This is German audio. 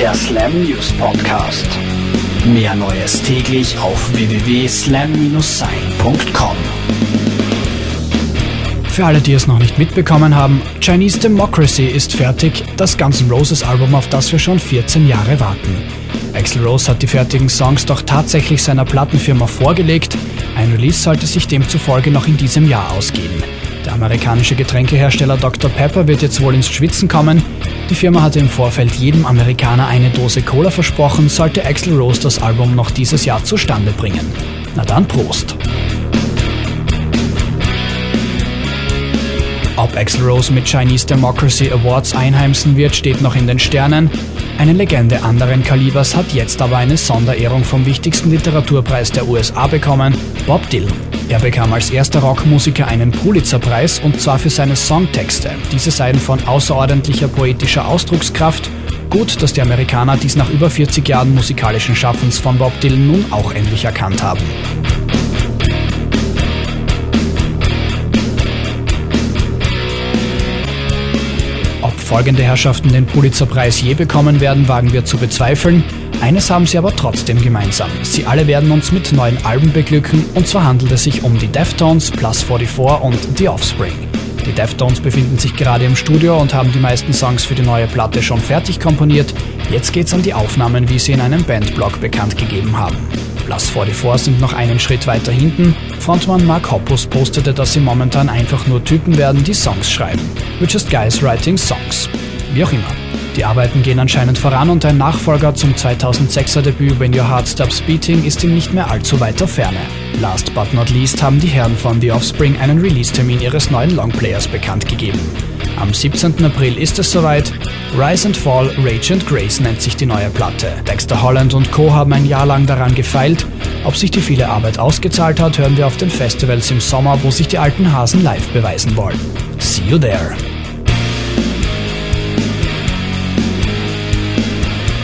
Der Slam News Podcast. Mehr Neues täglich auf www.slam-sein.com. Für alle, die es noch nicht mitbekommen haben, Chinese Democracy ist fertig, das N' Roses Album, auf das wir schon 14 Jahre warten. Axel Rose hat die fertigen Songs doch tatsächlich seiner Plattenfirma vorgelegt. Ein Release sollte sich demzufolge noch in diesem Jahr ausgehen. Der amerikanische Getränkehersteller Dr. Pepper wird jetzt wohl ins Schwitzen kommen. Die Firma hatte im Vorfeld jedem Amerikaner eine Dose Cola versprochen, sollte Axel Rose das Album noch dieses Jahr zustande bringen. Na dann Prost! Ob Axel Rose mit Chinese Democracy Awards einheimsen wird, steht noch in den Sternen. Eine Legende anderen Kalibers hat jetzt aber eine Sonderehrung vom wichtigsten Literaturpreis der USA bekommen, Bob Dylan. Er bekam als erster Rockmusiker einen Pulitzerpreis und zwar für seine Songtexte. Diese seien von außerordentlicher poetischer Ausdruckskraft. Gut, dass die Amerikaner dies nach über 40 Jahren musikalischen Schaffens von Bob Dylan nun auch endlich erkannt haben. Folgende Herrschaften den Pulitzerpreis je bekommen werden, wagen wir zu bezweifeln. Eines haben sie aber trotzdem gemeinsam. Sie alle werden uns mit neuen Alben beglücken und zwar handelt es sich um die Deftones, Plus 44 und The Offspring. Die Deftones befinden sich gerade im Studio und haben die meisten Songs für die neue Platte schon fertig komponiert. Jetzt geht's an die Aufnahmen, wie sie in einem Bandblog bekannt gegeben haben. Plus 44 sind noch einen Schritt weiter hinten. Frontmann Mark Hoppus postete, dass sie momentan einfach nur Typen werden, die Songs schreiben. We're just guys writing songs. Wie auch immer. Die Arbeiten gehen anscheinend voran und ein Nachfolger zum 2006er Debüt When Your Heart Stops Beating ist in nicht mehr allzu weiter Ferne. Last but not least haben die Herren von The Offspring einen Release-Termin ihres neuen Longplayers bekannt gegeben. Am 17. April ist es soweit. Rise and Fall, Rage and Grace nennt sich die neue Platte. Dexter Holland und Co. haben ein Jahr lang daran gefeilt. Ob sich die viele Arbeit ausgezahlt hat, hören wir auf den Festivals im Sommer, wo sich die alten Hasen live beweisen wollen. See you there!